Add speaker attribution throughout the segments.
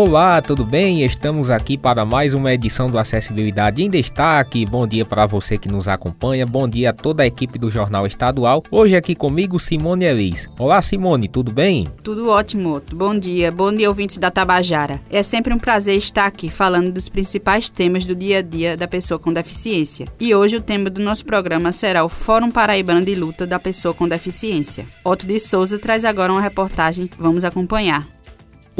Speaker 1: Olá, tudo bem? Estamos aqui para mais uma edição do Acessibilidade em Destaque. Bom dia para você que nos acompanha, bom dia a toda a equipe do Jornal Estadual. Hoje aqui comigo Simone Elis. Olá, Simone, tudo bem?
Speaker 2: Tudo ótimo. Bom dia, bom dia ouvintes da Tabajara. É sempre um prazer estar aqui falando dos principais temas do dia a dia da pessoa com deficiência. E hoje o tema do nosso programa será o Fórum Paraibano de Luta da Pessoa com Deficiência. Otto de Souza traz agora uma reportagem, vamos acompanhar.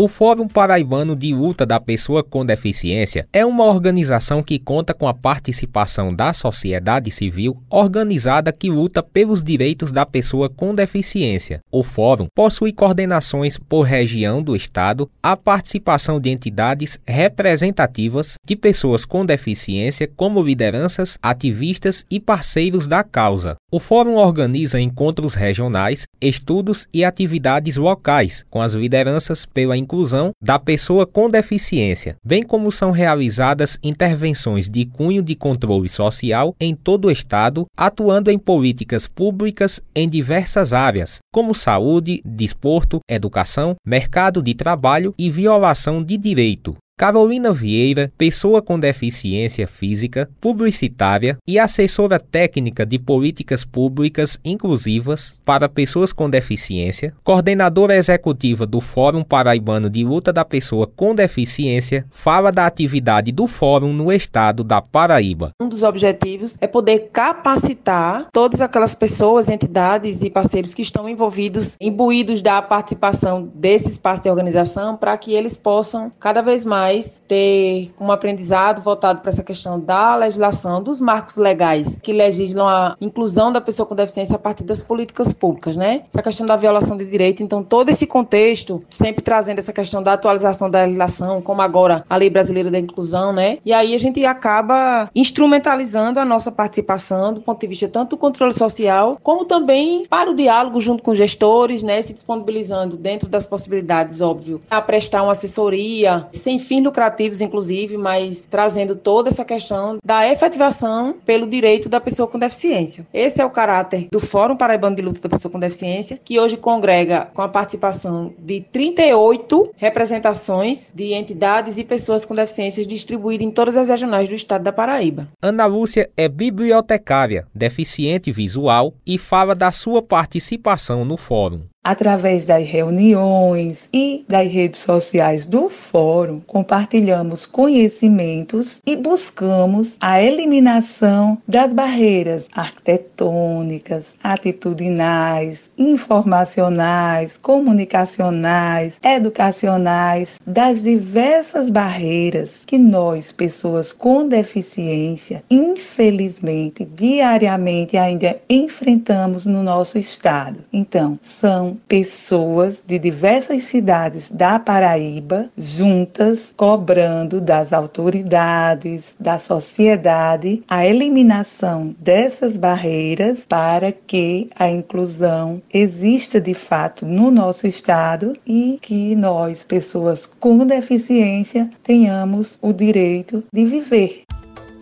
Speaker 1: O Fórum Paraibano de Luta da Pessoa com Deficiência é uma organização que conta com a participação da sociedade civil organizada que luta pelos direitos da pessoa com deficiência. O Fórum possui coordenações por região do Estado, a participação de entidades representativas de pessoas com deficiência, como lideranças, ativistas e parceiros da causa. O Fórum organiza encontros regionais, estudos e atividades locais com as lideranças pela inclusão da pessoa com deficiência, bem como são realizadas intervenções de cunho de controle social em todo o Estado, atuando em políticas públicas em diversas áreas, como saúde, desporto, educação, mercado de trabalho e violação de direito. Carolina Vieira, pessoa com deficiência física, publicitária e assessora técnica de políticas públicas inclusivas para pessoas com deficiência, coordenadora executiva do Fórum Paraibano de Luta da Pessoa com Deficiência, fala da atividade do Fórum no estado da Paraíba.
Speaker 3: Um dos objetivos é poder capacitar todas aquelas pessoas, entidades e parceiros que estão envolvidos, imbuídos da participação desse espaço de organização, para que eles possam cada vez mais mais ter um aprendizado voltado para essa questão da legislação, dos marcos legais que legislam a inclusão da pessoa com deficiência a partir das políticas públicas, né? Essa questão da violação de direito, então todo esse contexto, sempre trazendo essa questão da atualização da legislação, como agora a Lei Brasileira da Inclusão, né? E aí a gente acaba instrumentalizando a nossa participação do ponto de vista tanto do controle social, como também para o diálogo junto com gestores, né? Se disponibilizando dentro das possibilidades, óbvio, a prestar uma assessoria sem fim fins lucrativos, inclusive, mas trazendo toda essa questão da efetivação pelo direito da pessoa com deficiência. Esse é o caráter do Fórum Paraibano de Luta da Pessoa com Deficiência, que hoje congrega com a participação de 38 representações de entidades e pessoas com deficiências distribuídas em todas as regionais do estado da Paraíba.
Speaker 1: Ana Lúcia é bibliotecária, deficiente visual e fala da sua participação no fórum
Speaker 4: através das reuniões e das redes sociais do fórum, compartilhamos conhecimentos e buscamos a eliminação das barreiras arquitetônicas, atitudinais, informacionais, comunicacionais, educacionais, das diversas barreiras que nós, pessoas com deficiência, infelizmente, diariamente ainda enfrentamos no nosso estado. Então, são pessoas de diversas cidades da Paraíba juntas cobrando das autoridades, da sociedade, a eliminação dessas barreiras para que a inclusão exista de fato no nosso estado e que nós, pessoas com deficiência, tenhamos o direito de viver.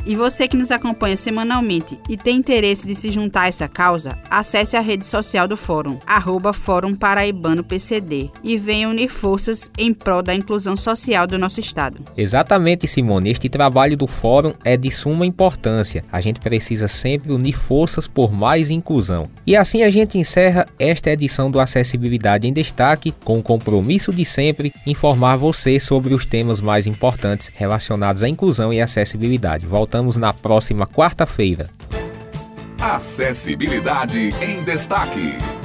Speaker 2: E você que nos acompanha semanalmente e tem interesse de se juntar a essa causa, acesse a rede social do Fórum, arroba Fórum Paraibano PCD, e venha unir forças em prol da inclusão social do nosso Estado.
Speaker 1: Exatamente, Simone. Este trabalho do Fórum é de suma importância. A gente precisa sempre unir forças por mais inclusão. E assim a gente encerra esta edição do Acessibilidade em Destaque, com o compromisso de sempre informar você sobre os temas mais importantes relacionados à inclusão e acessibilidade. Voltamos voltamos na próxima quarta-feira.
Speaker 5: Acessibilidade em Destaque.